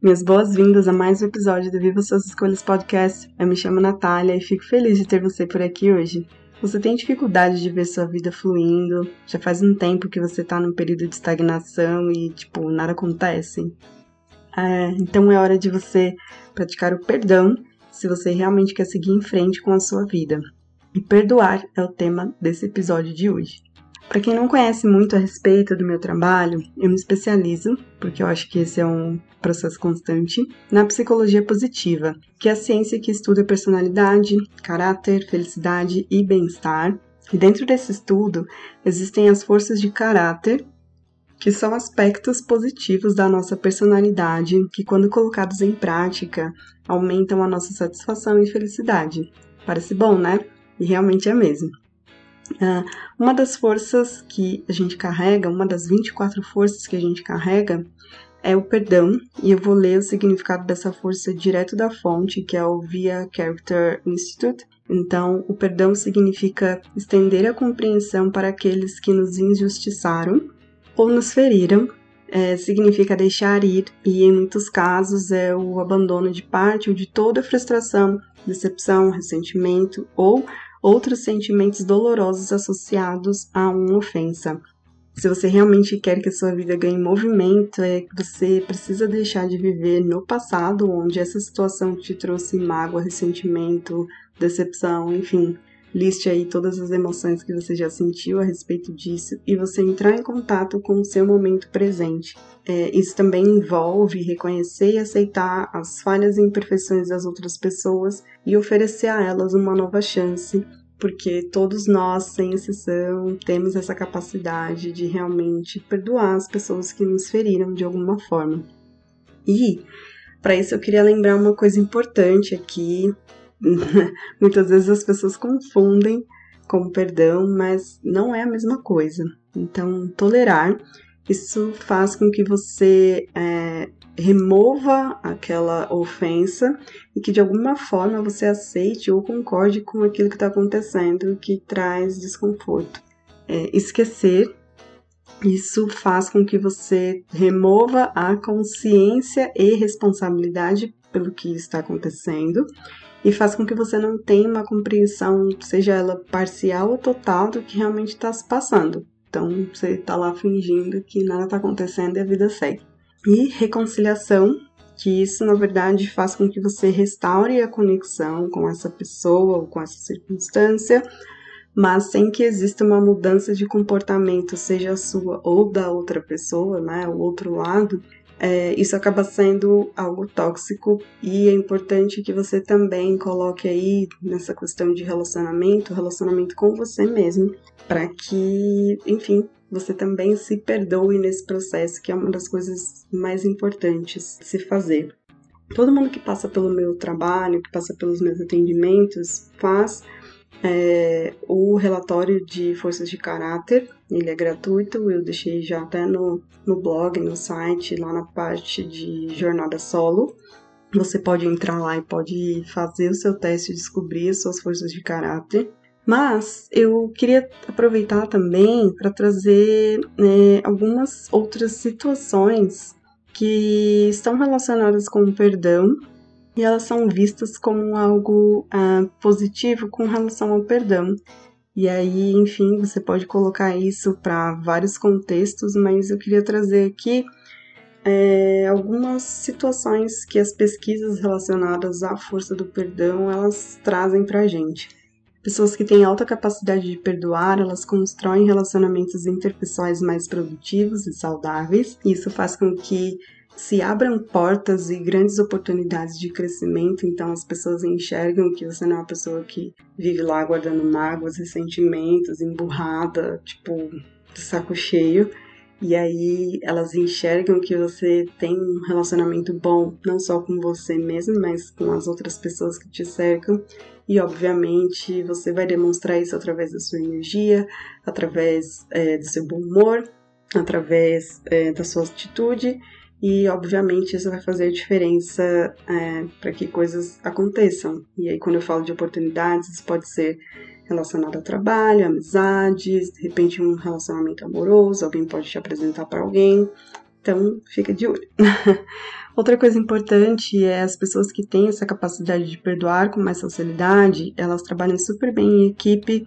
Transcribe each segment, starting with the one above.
Minhas boas-vindas a mais um episódio do Viva Suas Escolhas Podcast. Eu me chamo Natália e fico feliz de ter você por aqui hoje. Você tem dificuldade de ver sua vida fluindo? Já faz um tempo que você tá num período de estagnação e, tipo, nada acontece? É, então é hora de você praticar o perdão se você realmente quer seguir em frente com a sua vida. E perdoar é o tema desse episódio de hoje. Para quem não conhece muito a respeito do meu trabalho, eu me especializo, porque eu acho que esse é um processo constante, na psicologia positiva, que é a ciência que estuda personalidade, caráter, felicidade e bem-estar. E dentro desse estudo existem as forças de caráter, que são aspectos positivos da nossa personalidade que, quando colocados em prática, aumentam a nossa satisfação e felicidade. Parece bom, né? E realmente é mesmo. Uh, uma das forças que a gente carrega, uma das 24 forças que a gente carrega, é o perdão, e eu vou ler o significado dessa força direto da fonte, que é o Via Character Institute. Então, o perdão significa estender a compreensão para aqueles que nos injustiçaram ou nos feriram, é, significa deixar ir, e em muitos casos é o abandono de parte ou de toda frustração, decepção, ressentimento ou outros sentimentos dolorosos associados a uma ofensa. Se você realmente quer que a sua vida ganhe movimento, é que você precisa deixar de viver no passado, onde essa situação te trouxe mágoa, ressentimento, decepção, enfim. Liste aí todas as emoções que você já sentiu a respeito disso e você entrar em contato com o seu momento presente. É, isso também envolve reconhecer e aceitar as falhas e imperfeições das outras pessoas e oferecer a elas uma nova chance, porque todos nós, sem exceção, temos essa capacidade de realmente perdoar as pessoas que nos feriram de alguma forma. E para isso eu queria lembrar uma coisa importante aqui. Muitas vezes as pessoas confundem com perdão, mas não é a mesma coisa. Então, tolerar isso faz com que você é, remova aquela ofensa e que de alguma forma você aceite ou concorde com aquilo que está acontecendo que traz desconforto. É, esquecer, isso faz com que você remova a consciência e responsabilidade pelo que está acontecendo e faz com que você não tenha uma compreensão, seja ela parcial ou total, do que realmente está se passando. Então você tá lá fingindo que nada tá acontecendo e a vida segue. E reconciliação, que isso na verdade faz com que você restaure a conexão com essa pessoa ou com essa circunstância, mas sem que exista uma mudança de comportamento, seja sua ou da outra pessoa, né, o outro lado, é, isso acaba sendo algo tóxico e é importante que você também coloque aí nessa questão de relacionamento, relacionamento com você mesmo, para que, enfim, você também se perdoe nesse processo, que é uma das coisas mais importantes se fazer. Todo mundo que passa pelo meu trabalho, que passa pelos meus atendimentos, faz é, o relatório de forças de caráter, ele é gratuito, eu deixei já até no, no blog, no site, lá na parte de jornada solo. Você pode entrar lá e pode fazer o seu teste e descobrir as suas forças de caráter. Mas eu queria aproveitar também para trazer né, algumas outras situações que estão relacionadas com o perdão e elas são vistas como algo ah, positivo com relação ao perdão. E aí, enfim, você pode colocar isso para vários contextos, mas eu queria trazer aqui é, algumas situações que as pesquisas relacionadas à força do perdão elas trazem para a gente. Pessoas que têm alta capacidade de perdoar, elas constroem relacionamentos interpessoais mais produtivos e saudáveis. Isso faz com que se abram portas e grandes oportunidades de crescimento, então as pessoas enxergam que você não é uma pessoa que vive lá guardando mágoas, ressentimentos, emburrada, tipo, de saco cheio. E aí elas enxergam que você tem um relacionamento bom, não só com você mesmo, mas com as outras pessoas que te cercam. E obviamente você vai demonstrar isso através da sua energia, através é, do seu bom humor, através é, da sua atitude. E obviamente isso vai fazer diferença é, para que coisas aconteçam. E aí, quando eu falo de oportunidades, isso pode ser relacionado ao trabalho, amizades, de repente um relacionamento amoroso, alguém pode te apresentar para alguém. Então, fica de olho. Outra coisa importante é as pessoas que têm essa capacidade de perdoar com mais facilidade, elas trabalham super bem em equipe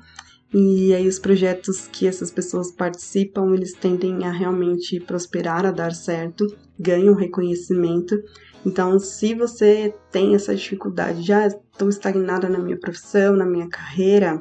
e aí os projetos que essas pessoas participam, eles tendem a realmente prosperar, a dar certo, ganham reconhecimento. Então, se você tem essa dificuldade, já estou estagnada na minha profissão, na minha carreira,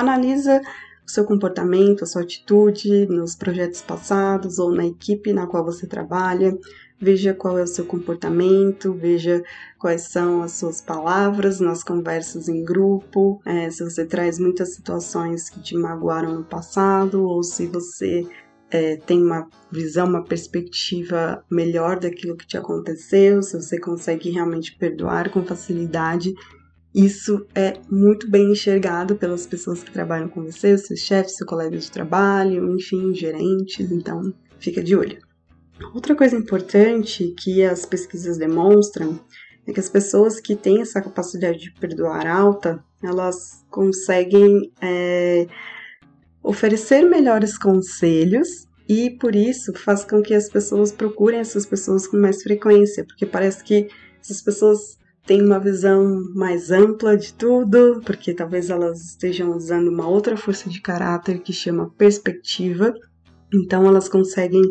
Analisa o seu comportamento, a sua atitude nos projetos passados ou na equipe na qual você trabalha. Veja qual é o seu comportamento, veja quais são as suas palavras nas conversas em grupo, é, se você traz muitas situações que te magoaram no passado ou se você é, tem uma visão, uma perspectiva melhor daquilo que te aconteceu, se você consegue realmente perdoar com facilidade isso é muito bem enxergado pelas pessoas que trabalham com você, seus chefes, seu colega de trabalho, enfim, gerentes, então fica de olho. Outra coisa importante que as pesquisas demonstram é que as pessoas que têm essa capacidade de perdoar alta, elas conseguem é, oferecer melhores conselhos e por isso faz com que as pessoas procurem essas pessoas com mais frequência, porque parece que essas pessoas têm uma visão mais ampla de tudo, porque talvez elas estejam usando uma outra força de caráter que chama perspectiva. Então elas conseguem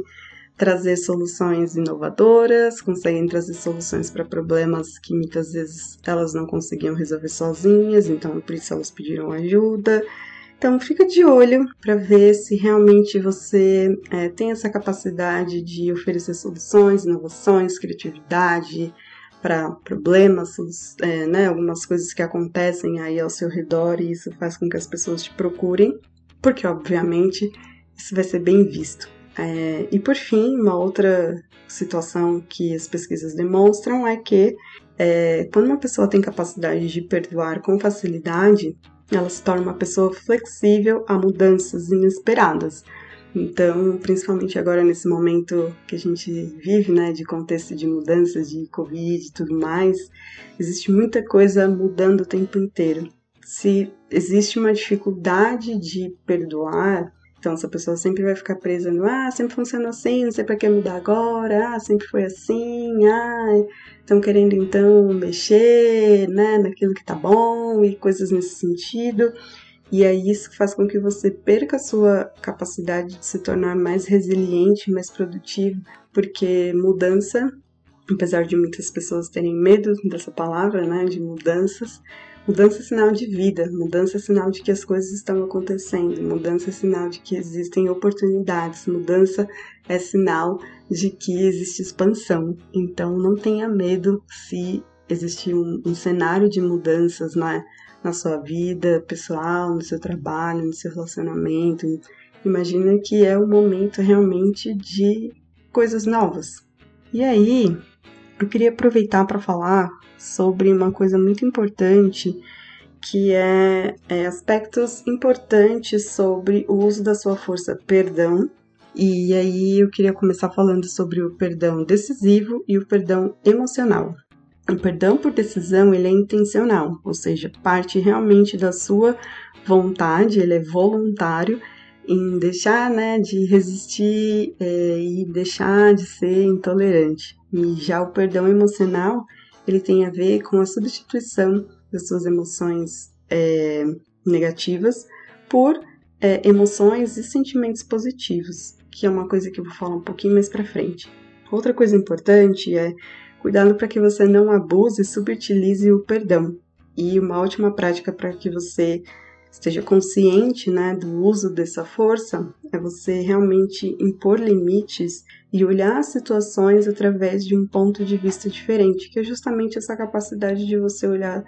trazer soluções inovadoras, conseguem trazer soluções para problemas que muitas vezes elas não conseguiam resolver sozinhas, então por isso elas pediram ajuda. Então fica de olho para ver se realmente você é, tem essa capacidade de oferecer soluções, inovações, criatividade, para problemas, é, né, algumas coisas que acontecem aí ao seu redor e isso faz com que as pessoas te procurem, porque obviamente isso vai ser bem visto. É, e por fim, uma outra situação que as pesquisas demonstram é que é, quando uma pessoa tem capacidade de perdoar com facilidade, ela se torna uma pessoa flexível a mudanças inesperadas. Então, principalmente agora nesse momento que a gente vive, né, de contexto de mudanças, de Covid e tudo mais, existe muita coisa mudando o tempo inteiro. Se existe uma dificuldade de perdoar, então essa pessoa sempre vai ficar presa no ah, sempre funcionou assim, não sei para que mudar agora, ah, sempre foi assim, ah, estão querendo então mexer, né, naquilo que tá bom e coisas nesse sentido. E aí isso faz com que você perca a sua capacidade de se tornar mais resiliente, mais produtivo, porque mudança, apesar de muitas pessoas terem medo dessa palavra, né, de mudanças, mudança é sinal de vida, mudança é sinal de que as coisas estão acontecendo, mudança é sinal de que existem oportunidades, mudança é sinal de que existe expansão. Então não tenha medo se existir um, um cenário de mudanças, né? na sua vida pessoal, no seu trabalho, no seu relacionamento. Imagina que é o momento realmente de coisas novas. E aí, eu queria aproveitar para falar sobre uma coisa muito importante que é, é, aspectos importantes sobre o uso da sua força perdão. E aí eu queria começar falando sobre o perdão decisivo e o perdão emocional. O perdão por decisão ele é intencional, ou seja, parte realmente da sua vontade, ele é voluntário em deixar né, de resistir é, e deixar de ser intolerante. E já o perdão emocional ele tem a ver com a substituição das suas emoções é, negativas por é, emoções e sentimentos positivos, que é uma coisa que eu vou falar um pouquinho mais para frente. Outra coisa importante é Cuidado para que você não abuse e subutilize o perdão. E uma ótima prática para que você esteja consciente né, do uso dessa força é você realmente impor limites e olhar as situações através de um ponto de vista diferente, que é justamente essa capacidade de você olhar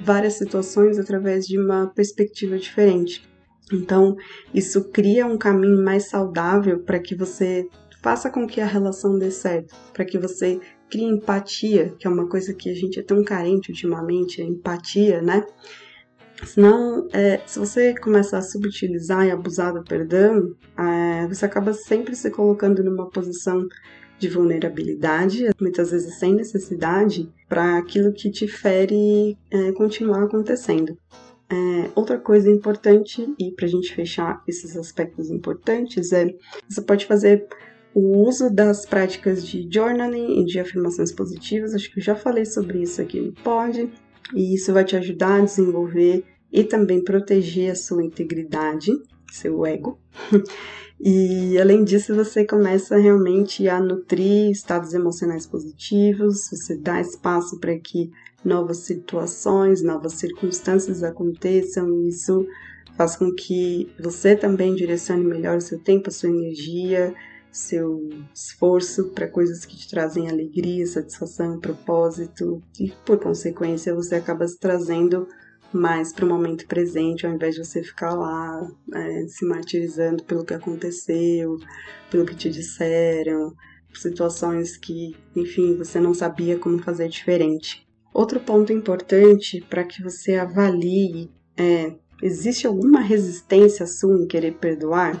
várias situações através de uma perspectiva diferente. Então, isso cria um caminho mais saudável para que você faça com que a relação dê certo, para que você crie empatia, que é uma coisa que a gente é tão carente ultimamente, a empatia, né? Senão, é, se você começa a subutilizar e abusar do perdão, é, você acaba sempre se colocando numa posição de vulnerabilidade, muitas vezes sem necessidade, para aquilo que te fere é, continuar acontecendo. É, outra coisa importante, e para a gente fechar esses aspectos importantes, é você pode fazer o uso das práticas de journaling e de afirmações positivas. Acho que eu já falei sobre isso aqui no Pod, e isso vai te ajudar a desenvolver e também proteger a sua integridade, seu ego. E além disso, você começa realmente a nutrir estados emocionais positivos, você dá espaço para que novas situações, novas circunstâncias aconteçam, e isso faz com que você também direcione melhor o seu tempo, a sua energia, seu esforço para coisas que te trazem alegria, satisfação, propósito, e por consequência você acaba se trazendo mais para o momento presente, ao invés de você ficar lá é, se martirizando pelo que aconteceu, pelo que te disseram, situações que, enfim, você não sabia como fazer diferente. Outro ponto importante para que você avalie é: existe alguma resistência sua em querer perdoar?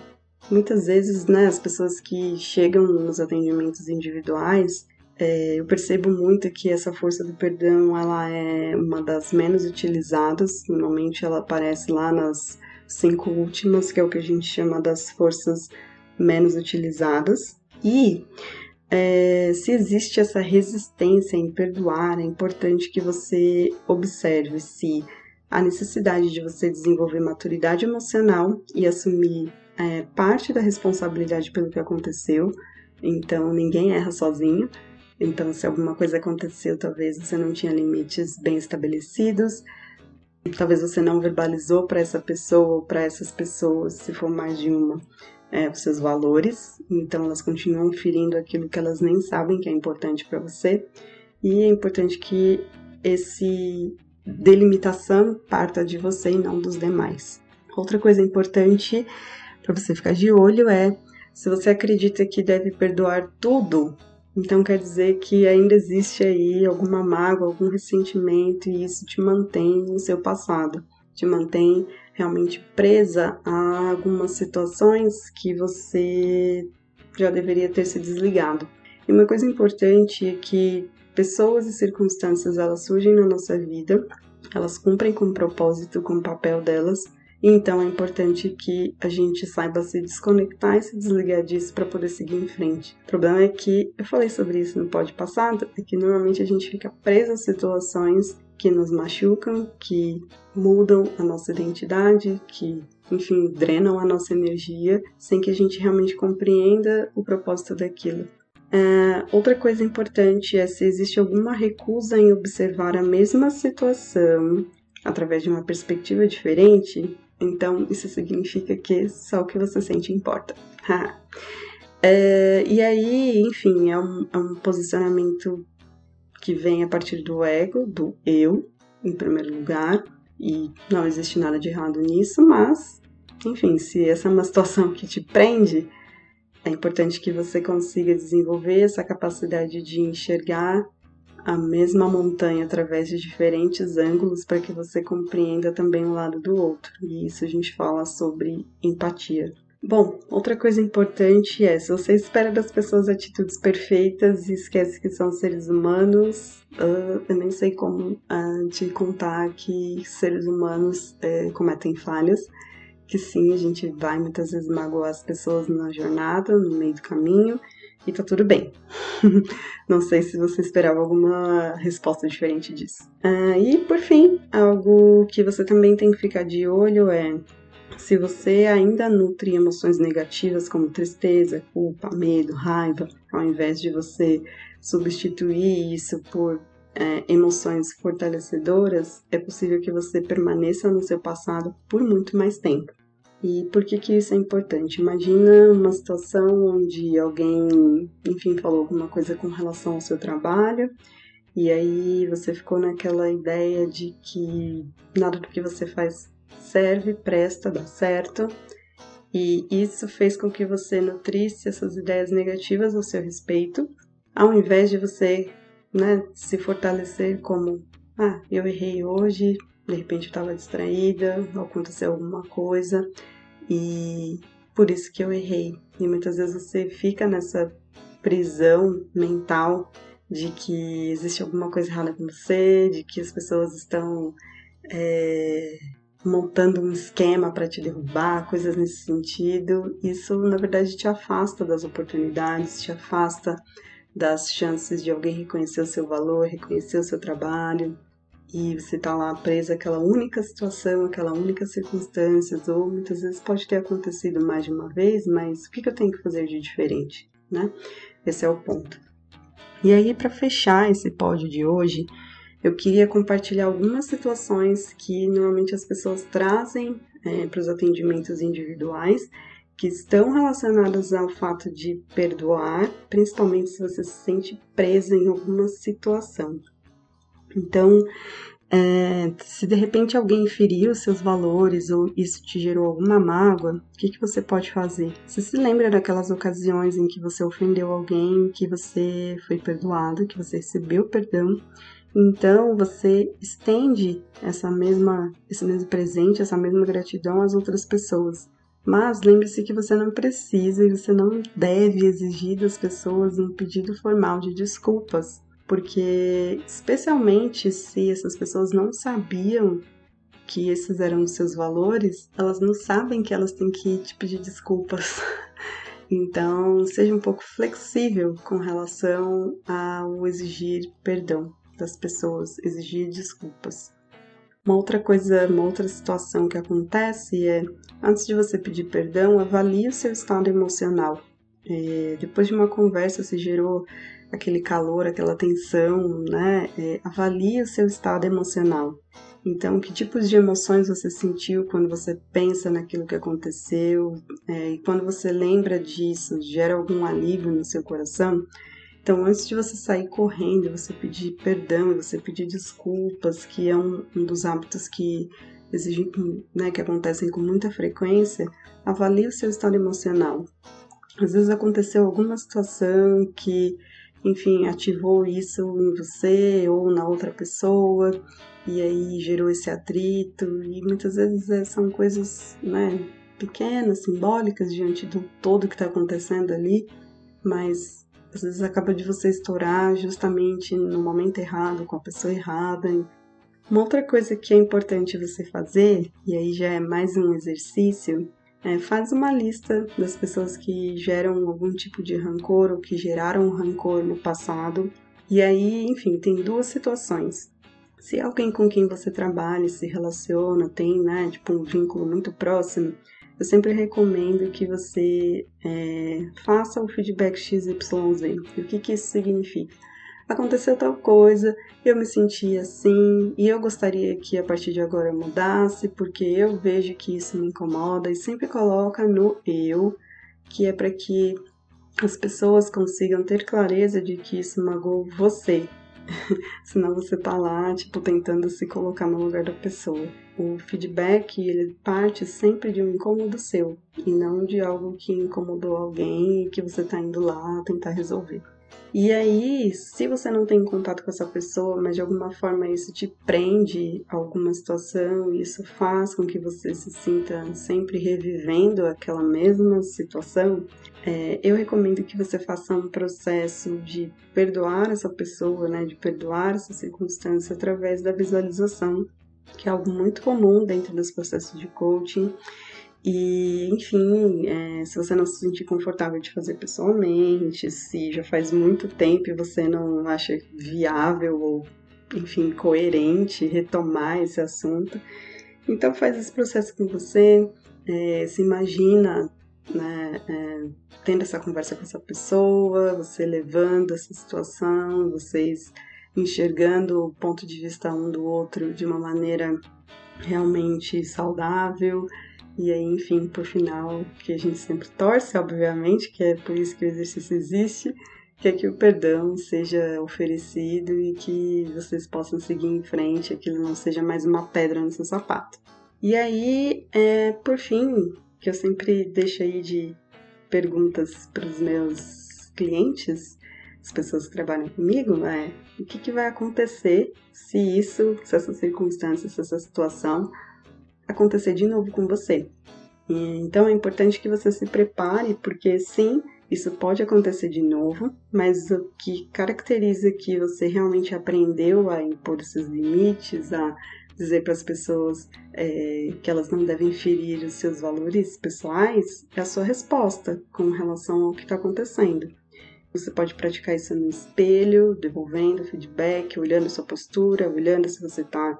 Muitas vezes, né, as pessoas que chegam nos atendimentos individuais é, eu percebo muito que essa força do perdão ela é uma das menos utilizadas. Normalmente ela aparece lá nas cinco últimas, que é o que a gente chama das forças menos utilizadas. E é, se existe essa resistência em perdoar, é importante que você observe se a necessidade de você desenvolver maturidade emocional e assumir é, parte da responsabilidade pelo que aconteceu. Então, ninguém erra sozinho. Então, se alguma coisa aconteceu, talvez você não tinha limites bem estabelecidos, talvez você não verbalizou para essa pessoa ou para essas pessoas, se for mais de uma, é, os seus valores. Então, elas continuam ferindo aquilo que elas nem sabem que é importante para você. E é importante que esse delimitação parta de você e não dos demais. Outra coisa importante para você ficar de olho é se você acredita que deve perdoar tudo então quer dizer que ainda existe aí alguma mágoa, algum ressentimento e isso te mantém no seu passado, te mantém realmente presa a algumas situações que você já deveria ter se desligado. E uma coisa importante é que pessoas e circunstâncias elas surgem na nossa vida, elas cumprem com o propósito, com o papel delas, então é importante que a gente saiba se desconectar e se desligar disso para poder seguir em frente. O problema é que, eu falei sobre isso no pod passado, é que normalmente a gente fica preso a situações que nos machucam, que mudam a nossa identidade, que, enfim, drenam a nossa energia, sem que a gente realmente compreenda o propósito daquilo. É, outra coisa importante é se existe alguma recusa em observar a mesma situação através de uma perspectiva diferente, então, isso significa que só o que você sente importa. é, e aí, enfim, é um, é um posicionamento que vem a partir do ego, do eu, em primeiro lugar, e não existe nada de errado nisso, mas, enfim, se essa é uma situação que te prende, é importante que você consiga desenvolver essa capacidade de enxergar a mesma montanha através de diferentes ângulos para que você compreenda também o lado do outro. E isso a gente fala sobre empatia. Bom, outra coisa importante é: se você espera das pessoas atitudes perfeitas e esquece que são seres humanos, uh, eu nem sei como uh, te contar que seres humanos uh, cometem falhas. Que sim, a gente vai muitas vezes magoar as pessoas na jornada, no meio do caminho, e tá tudo bem. Não sei se você esperava alguma resposta diferente disso. Ah, e por fim, algo que você também tem que ficar de olho é se você ainda nutre emoções negativas como tristeza, culpa, medo, raiva, ao invés de você substituir isso por é, emoções fortalecedoras, é possível que você permaneça no seu passado por muito mais tempo. E por que, que isso é importante? Imagina uma situação onde alguém, enfim, falou alguma coisa com relação ao seu trabalho, e aí você ficou naquela ideia de que nada do que você faz serve, presta, dá certo. E isso fez com que você nutrisse essas ideias negativas ao seu respeito, ao invés de você né, se fortalecer como, ah, eu errei hoje, de repente eu estava distraída, aconteceu alguma coisa e por isso que eu errei. E muitas vezes você fica nessa prisão mental de que existe alguma coisa errada com você, de que as pessoas estão é, montando um esquema para te derrubar, coisas nesse sentido. Isso, na verdade, te afasta das oportunidades, te afasta das chances de alguém reconhecer o seu valor, reconhecer o seu trabalho. E você tá lá preso àquela única situação, aquela única circunstância, ou muitas vezes pode ter acontecido mais de uma vez, mas o que eu tenho que fazer de diferente, né? Esse é o ponto. E aí, para fechar esse pódio de hoje, eu queria compartilhar algumas situações que normalmente as pessoas trazem é, para os atendimentos individuais que estão relacionadas ao fato de perdoar, principalmente se você se sente presa em alguma situação. Então, é, se de repente alguém feriu seus valores ou isso te gerou alguma mágoa, o que, que você pode fazer? Você se lembra daquelas ocasiões em que você ofendeu alguém, que você foi perdoado, que você recebeu perdão então você estende essa mesma, esse mesmo presente, essa mesma gratidão às outras pessoas. Mas lembre-se que você não precisa e você não deve exigir das pessoas um pedido formal de desculpas, porque especialmente se essas pessoas não sabiam que esses eram os seus valores, elas não sabem que elas têm que te pedir desculpas. Então, seja um pouco flexível com relação ao exigir perdão das pessoas, exigir desculpas. Uma outra coisa, uma outra situação que acontece é, antes de você pedir perdão, avalie o seu estado emocional. É, depois de uma conversa se gerou aquele calor, aquela tensão, né? É, avalie o seu estado emocional. Então, que tipos de emoções você sentiu quando você pensa naquilo que aconteceu? É, e quando você lembra disso, gera algum alívio no seu coração? Então, antes de você sair correndo, você pedir perdão, você pedir desculpas, que é um, um dos hábitos que exigem, né, que acontecem com muita frequência, avalie o seu estado emocional. Às vezes aconteceu alguma situação que, enfim, ativou isso em você ou na outra pessoa, e aí gerou esse atrito, e muitas vezes é, são coisas, né, pequenas, simbólicas diante do todo que está acontecendo ali, mas às vezes acaba de você estourar justamente no momento errado, com a pessoa errada. Uma outra coisa que é importante você fazer, e aí já é mais um exercício, é faz uma lista das pessoas que geram algum tipo de rancor ou que geraram rancor no passado. E aí, enfim, tem duas situações. Se alguém com quem você trabalha, se relaciona, tem, né, tipo, um vínculo muito próximo, eu sempre recomendo que você é, faça o feedback XYZ. E o que, que isso significa? Aconteceu tal coisa, eu me senti assim e eu gostaria que a partir de agora mudasse, porque eu vejo que isso me incomoda e sempre coloca no eu, que é para que as pessoas consigam ter clareza de que isso magoou você, Senão você tá lá, tipo, tentando se colocar no lugar da pessoa. O feedback, ele parte sempre de um incômodo seu e não de algo que incomodou alguém e que você tá indo lá tentar resolver. E aí, se você não tem contato com essa pessoa, mas de alguma forma isso te prende a alguma situação, isso faz com que você se sinta sempre revivendo aquela mesma situação, é, eu recomendo que você faça um processo de perdoar essa pessoa, né, de perdoar essa circunstância através da visualização, que é algo muito comum dentro dos processos de coaching. E, enfim, é, se você não se sentir confortável de fazer pessoalmente, se já faz muito tempo e você não acha viável ou, enfim, coerente retomar esse assunto, então faz esse processo com você, é, se imagina né, é, tendo essa conversa com essa pessoa, você levando essa situação, vocês enxergando o ponto de vista um do outro de uma maneira realmente saudável, e aí, enfim, por final, que a gente sempre torce, obviamente, que é por isso que o exercício existe, que é que o perdão seja oferecido e que vocês possam seguir em frente, aquilo não seja mais uma pedra no seu sapato. E aí, é, por fim, que eu sempre deixo aí de perguntas para os meus clientes, as pessoas que trabalham comigo, é o que, que vai acontecer se isso, se essa circunstância, se essa situação acontecer de novo com você. Então é importante que você se prepare, porque sim, isso pode acontecer de novo, mas o que caracteriza que você realmente aprendeu a impor seus limites, a dizer para as pessoas é, que elas não devem ferir os seus valores pessoais, é a sua resposta com relação ao que está acontecendo. Você pode praticar isso no espelho, devolvendo feedback, olhando sua postura, olhando se você está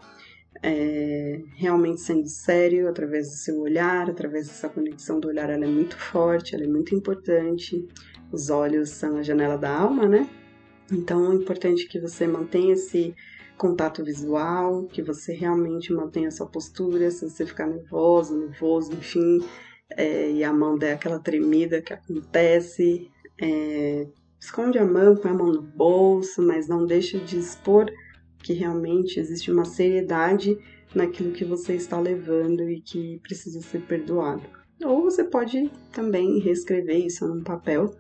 é, realmente sendo sério através do seu olhar, através dessa conexão do olhar, ela é muito forte, ela é muito importante. Os olhos são a janela da alma, né? Então é importante que você mantenha esse contato visual, que você realmente mantenha a sua postura, se você ficar nervoso, nervoso, enfim, é, e a mão der aquela tremida que acontece, é, esconde a mão, põe a mão no bolso, mas não deixe de expor que realmente existe uma seriedade naquilo que você está levando e que precisa ser perdoado. Ou você pode também reescrever isso num papel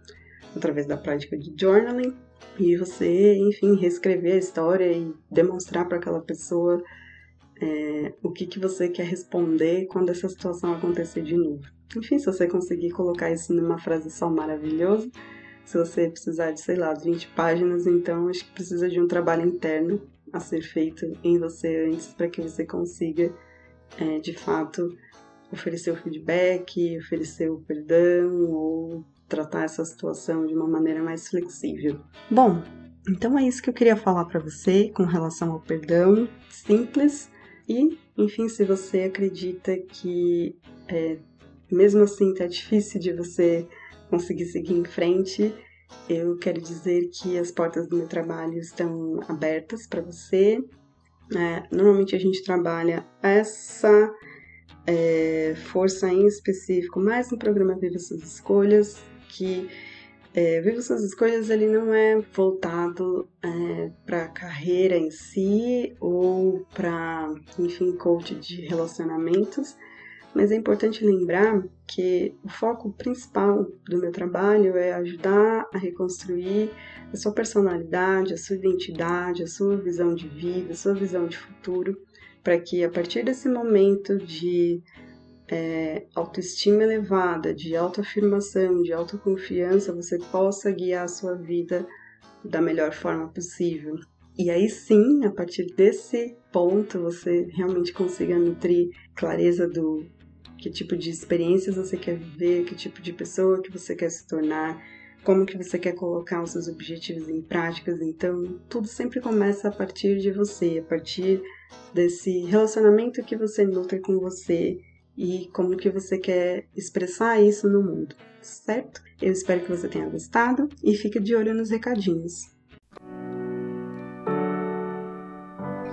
através da prática de journaling e você, enfim, reescrever a história e demonstrar para aquela pessoa é, o que, que você quer responder quando essa situação acontecer de novo. Enfim, se você conseguir colocar isso numa frase só maravilhosa, se você precisar de, sei lá, 20 páginas, então acho que precisa de um trabalho interno a ser feito em você antes para que você consiga, é, de fato, oferecer o feedback, oferecer o perdão ou tratar essa situação de uma maneira mais flexível. Bom, então é isso que eu queria falar para você com relação ao perdão, simples e, enfim, se você acredita que é, mesmo assim tá difícil de você conseguir seguir em frente, eu quero dizer que as portas do meu trabalho estão abertas para você. É, normalmente a gente trabalha essa é, força em específico mais no programa Viva Suas Escolhas, que é, Viva Suas Escolhas ele não é voltado é, para carreira em si ou para, enfim, coach de relacionamentos, mas é importante lembrar que o foco principal do meu trabalho é ajudar a reconstruir a sua personalidade, a sua identidade, a sua visão de vida, a sua visão de futuro, para que a partir desse momento de é, autoestima elevada, de autoafirmação, de autoconfiança, você possa guiar a sua vida da melhor forma possível. E aí sim, a partir desse ponto, você realmente consiga nutrir clareza do que tipo de experiências você quer viver, que tipo de pessoa que você quer se tornar, como que você quer colocar os seus objetivos em práticas. Então, tudo sempre começa a partir de você, a partir desse relacionamento que você nutre com você e como que você quer expressar isso no mundo, certo? Eu espero que você tenha gostado e fique de olho nos recadinhos.